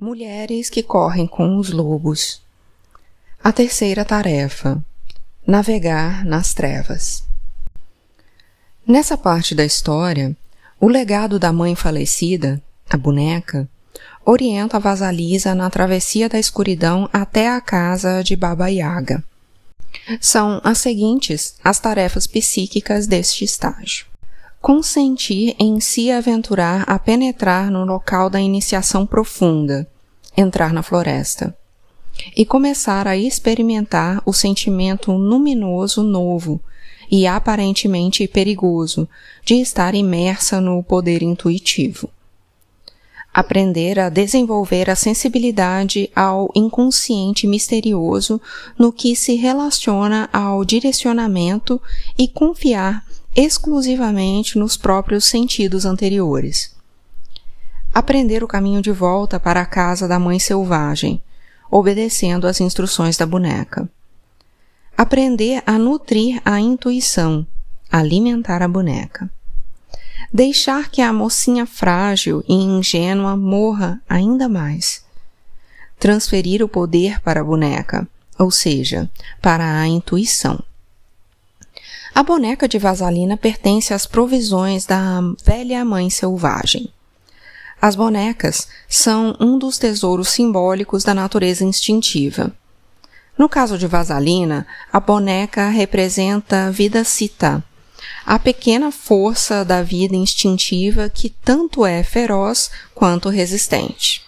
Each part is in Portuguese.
Mulheres que correm com os lobos. A terceira tarefa: navegar nas trevas. Nessa parte da história, o legado da mãe falecida, a boneca, orienta a Vasalisa na travessia da escuridão até a casa de Baba Yaga. São as seguintes as tarefas psíquicas deste estágio consentir em se aventurar a penetrar no local da iniciação profunda, entrar na floresta, e começar a experimentar o sentimento luminoso novo e aparentemente perigoso de estar imersa no poder intuitivo. Aprender a desenvolver a sensibilidade ao inconsciente misterioso no que se relaciona ao direcionamento e confiar exclusivamente nos próprios sentidos anteriores. Aprender o caminho de volta para a casa da mãe selvagem, obedecendo às instruções da boneca. Aprender a nutrir a intuição, alimentar a boneca. Deixar que a mocinha frágil e ingênua morra ainda mais. Transferir o poder para a boneca, ou seja, para a intuição. A boneca de Vasalina pertence às provisões da velha mãe selvagem. As bonecas são um dos tesouros simbólicos da natureza instintiva. No caso de Vasalina, a boneca representa vida cita, a pequena força da vida instintiva que tanto é feroz quanto resistente.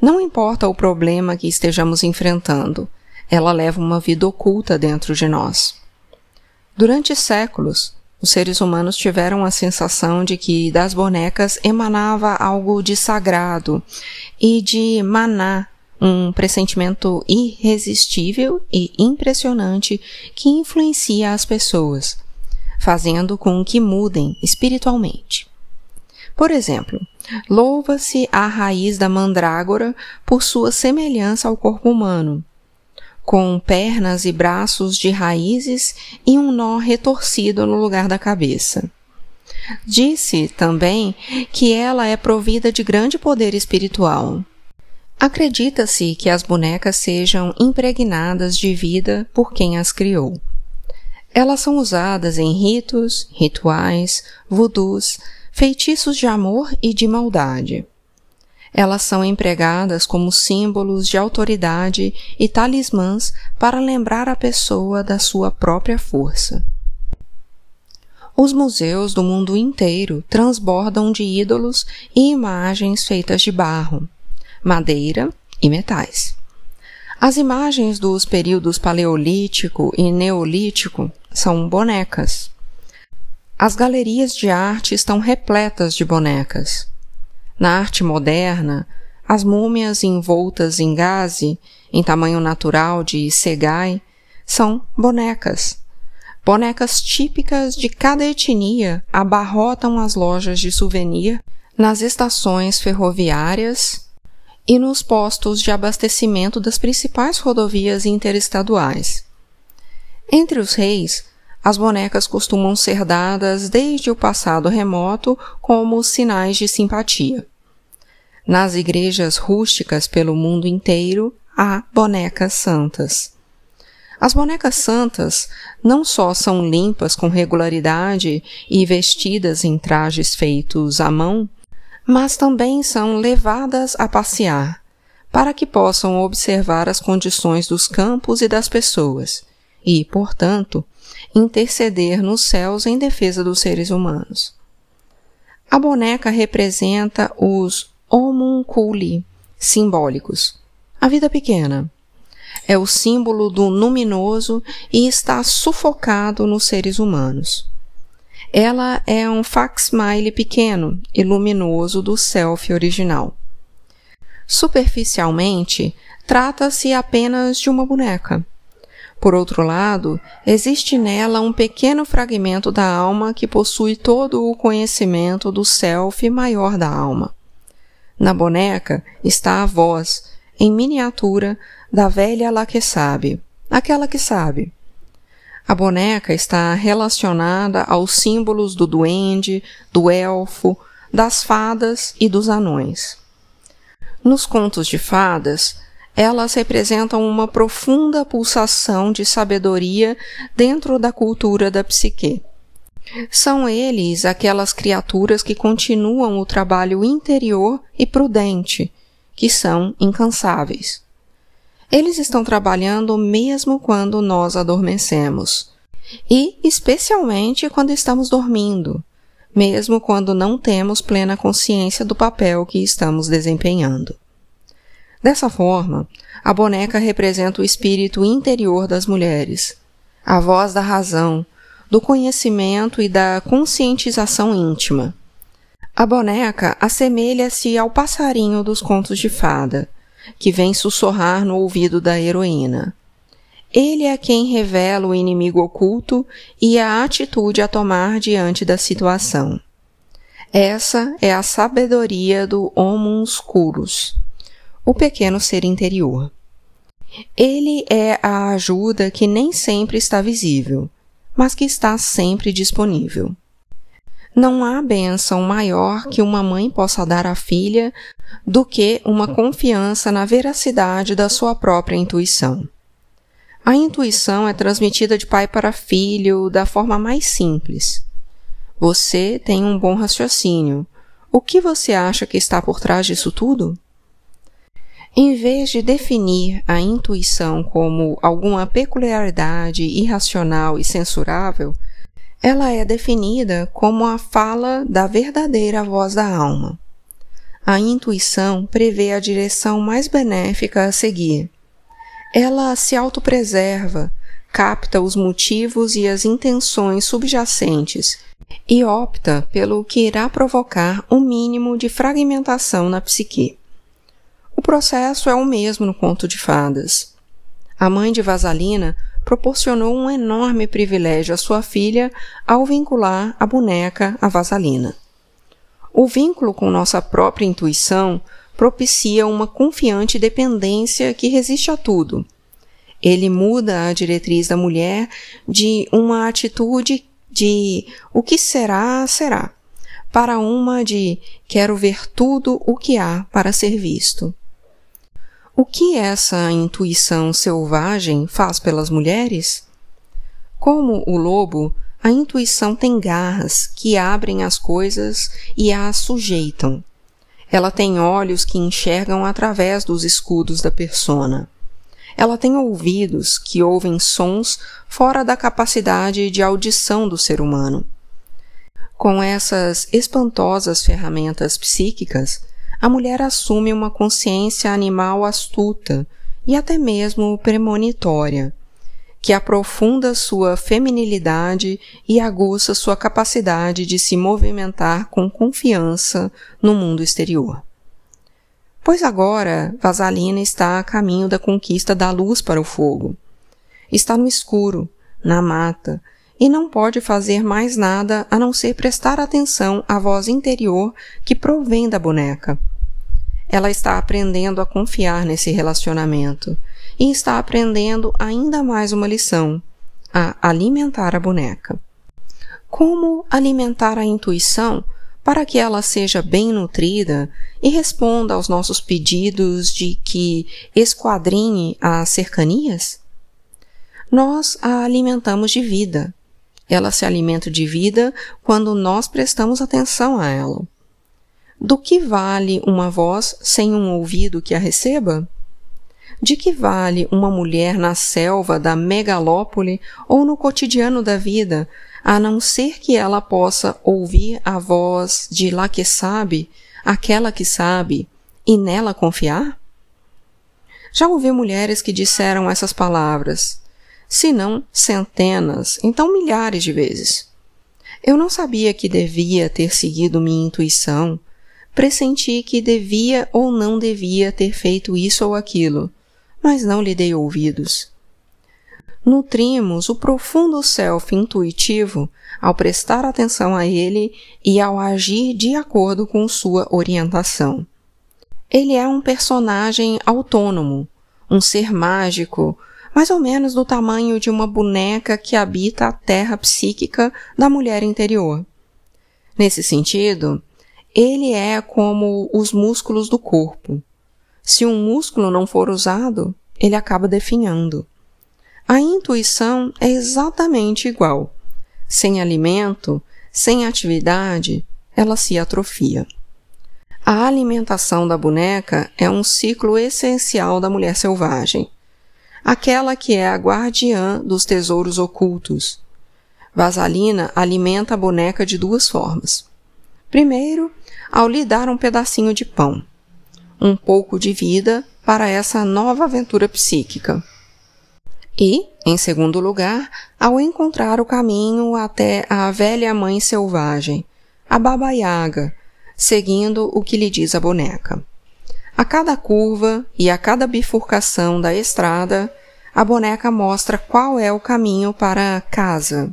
Não importa o problema que estejamos enfrentando, ela leva uma vida oculta dentro de nós. Durante séculos, os seres humanos tiveram a sensação de que das bonecas emanava algo de sagrado e de maná, um pressentimento irresistível e impressionante que influencia as pessoas, fazendo com que mudem espiritualmente. Por exemplo, louva-se a raiz da mandrágora por sua semelhança ao corpo humano, com pernas e braços de raízes e um nó retorcido no lugar da cabeça. Disse também que ela é provida de grande poder espiritual. Acredita-se que as bonecas sejam impregnadas de vida por quem as criou. Elas são usadas em ritos, rituais, voodoos, feitiços de amor e de maldade. Elas são empregadas como símbolos de autoridade e talismãs para lembrar a pessoa da sua própria força. Os museus do mundo inteiro transbordam de ídolos e imagens feitas de barro, madeira e metais. As imagens dos períodos paleolítico e neolítico são bonecas. As galerias de arte estão repletas de bonecas. Na arte moderna, as múmias envoltas em gaze, em tamanho natural de segai, são bonecas. Bonecas típicas de cada etnia abarrotam as lojas de souvenir nas estações ferroviárias e nos postos de abastecimento das principais rodovias interestaduais. Entre os reis, as bonecas costumam ser dadas desde o passado remoto como sinais de simpatia. Nas igrejas rústicas pelo mundo inteiro há bonecas santas. As bonecas santas não só são limpas com regularidade e vestidas em trajes feitos à mão, mas também são levadas a passear, para que possam observar as condições dos campos e das pessoas, e, portanto, interceder nos céus em defesa dos seres humanos. A boneca representa os homunculi simbólicos. A vida pequena é o símbolo do luminoso e está sufocado nos seres humanos. Ela é um facsimile pequeno e luminoso do self original. Superficialmente, trata-se apenas de uma boneca. Por outro lado, existe nela um pequeno fragmento da alma que possui todo o conhecimento do self maior da alma. Na boneca está a voz, em miniatura, da velha lá que sabe, aquela que sabe. A boneca está relacionada aos símbolos do duende, do elfo, das fadas e dos anões. Nos contos de fadas, elas representam uma profunda pulsação de sabedoria dentro da cultura da psique. São eles aquelas criaturas que continuam o trabalho interior e prudente, que são incansáveis. Eles estão trabalhando mesmo quando nós adormecemos, e especialmente quando estamos dormindo, mesmo quando não temos plena consciência do papel que estamos desempenhando. Dessa forma, a boneca representa o espírito interior das mulheres, a voz da razão, do conhecimento e da conscientização íntima. A boneca assemelha-se ao passarinho dos contos de fada, que vem sussurrar no ouvido da heroína. Ele é quem revela o inimigo oculto e a atitude a tomar diante da situação. Essa é a sabedoria do Homus Curus, o pequeno ser interior. Ele é a ajuda que nem sempre está visível, mas que está sempre disponível. Não há bênção maior que uma mãe possa dar à filha do que uma confiança na veracidade da sua própria intuição. A intuição é transmitida de pai para filho da forma mais simples. Você tem um bom raciocínio. O que você acha que está por trás disso tudo? Em vez de definir a intuição como alguma peculiaridade irracional e censurável, ela é definida como a fala da verdadeira voz da alma. A intuição prevê a direção mais benéfica a seguir. Ela se autopreserva, capta os motivos e as intenções subjacentes e opta pelo que irá provocar o um mínimo de fragmentação na psique. O processo é o mesmo no conto de fadas. A mãe de Vasalina proporcionou um enorme privilégio à sua filha ao vincular a boneca à Vasalina. O vínculo com nossa própria intuição propicia uma confiante dependência que resiste a tudo. Ele muda a diretriz da mulher de uma atitude de o que será, será, para uma de quero ver tudo o que há para ser visto. O que essa intuição selvagem faz pelas mulheres? Como o lobo, a intuição tem garras que abrem as coisas e as sujeitam. Ela tem olhos que enxergam através dos escudos da persona. Ela tem ouvidos que ouvem sons fora da capacidade de audição do ser humano. Com essas espantosas ferramentas psíquicas, a mulher assume uma consciência animal astuta e até mesmo premonitória, que aprofunda sua feminilidade e aguça sua capacidade de se movimentar com confiança no mundo exterior. Pois agora Vasalina está a caminho da conquista da luz para o fogo. Está no escuro, na mata, e não pode fazer mais nada a não ser prestar atenção à voz interior que provém da boneca ela está aprendendo a confiar nesse relacionamento e está aprendendo ainda mais uma lição: a alimentar a boneca. Como alimentar a intuição para que ela seja bem nutrida e responda aos nossos pedidos de que esquadrinhe as cercanias? Nós a alimentamos de vida. Ela se alimenta de vida quando nós prestamos atenção a ela. Do que vale uma voz sem um ouvido que a receba? De que vale uma mulher na selva da megalópole ou no cotidiano da vida, a não ser que ela possa ouvir a voz de lá que sabe, aquela que sabe, e nela confiar? Já ouvi mulheres que disseram essas palavras, se não centenas, então milhares de vezes. Eu não sabia que devia ter seguido minha intuição, pressenti que devia ou não devia ter feito isso ou aquilo, mas não lhe dei ouvidos. Nutrimos o profundo self intuitivo ao prestar atenção a ele e ao agir de acordo com sua orientação. Ele é um personagem autônomo, um ser mágico, mais ou menos do tamanho de uma boneca que habita a terra psíquica da mulher interior. Nesse sentido, ele é como os músculos do corpo. Se um músculo não for usado, ele acaba definhando. A intuição é exatamente igual. Sem alimento, sem atividade, ela se atrofia. A alimentação da boneca é um ciclo essencial da mulher selvagem, aquela que é a guardiã dos tesouros ocultos. Vasalina alimenta a boneca de duas formas. Primeiro, ao lhe dar um pedacinho de pão, um pouco de vida para essa nova aventura psíquica. E, em segundo lugar, ao encontrar o caminho até a velha mãe selvagem, a Baba Yaga, seguindo o que lhe diz a boneca. A cada curva e a cada bifurcação da estrada, a boneca mostra qual é o caminho para casa.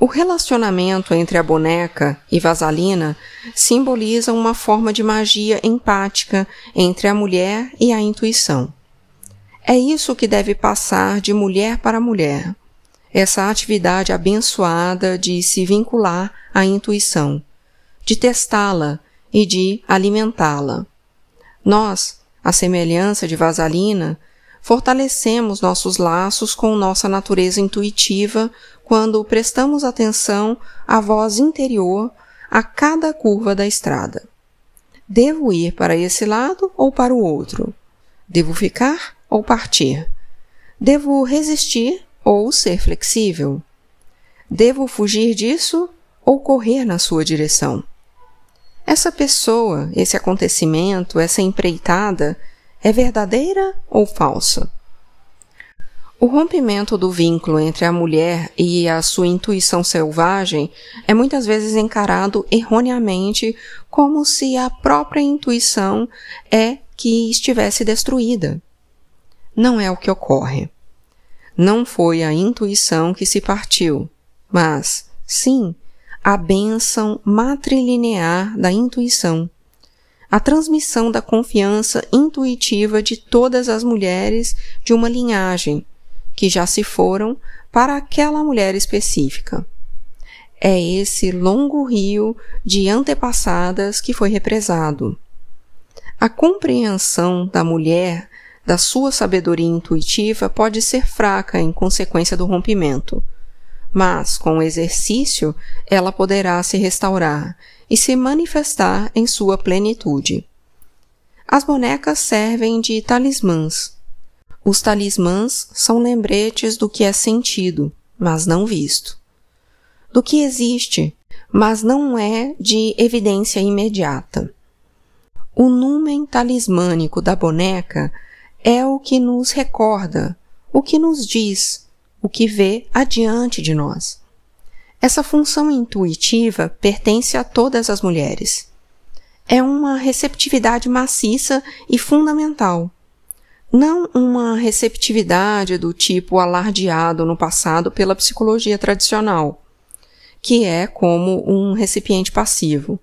O relacionamento entre a boneca e Vasalina simboliza uma forma de magia empática entre a mulher e a intuição. É isso que deve passar de mulher para mulher, essa atividade abençoada de se vincular à intuição, de testá-la e de alimentá-la. Nós, à semelhança de Vasalina, fortalecemos nossos laços com nossa natureza intuitiva quando prestamos atenção à voz interior a cada curva da estrada. Devo ir para esse lado ou para o outro? Devo ficar ou partir? Devo resistir ou ser flexível? Devo fugir disso ou correr na sua direção? Essa pessoa, esse acontecimento, essa empreitada é verdadeira ou falsa? O rompimento do vínculo entre a mulher e a sua intuição selvagem é muitas vezes encarado erroneamente como se a própria intuição é que estivesse destruída. Não é o que ocorre. Não foi a intuição que se partiu, mas, sim, a bênção matrilinear da intuição, a transmissão da confiança intuitiva de todas as mulheres de uma linhagem que já se foram para aquela mulher específica. É esse longo rio de antepassadas que foi represado. A compreensão da mulher da sua sabedoria intuitiva pode ser fraca em consequência do rompimento, mas com o exercício ela poderá se restaurar e se manifestar em sua plenitude. As bonecas servem de talismãs, os talismãs são lembretes do que é sentido, mas não visto. Do que existe, mas não é de evidência imediata. O numen talismânico da boneca é o que nos recorda, o que nos diz, o que vê adiante de nós. Essa função intuitiva pertence a todas as mulheres. É uma receptividade maciça e fundamental não uma receptividade do tipo alardeado no passado pela psicologia tradicional, que é como um recipiente passivo,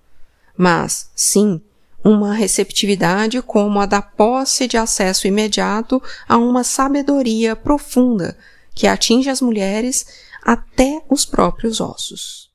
mas, sim, uma receptividade como a da posse de acesso imediato a uma sabedoria profunda que atinge as mulheres até os próprios ossos.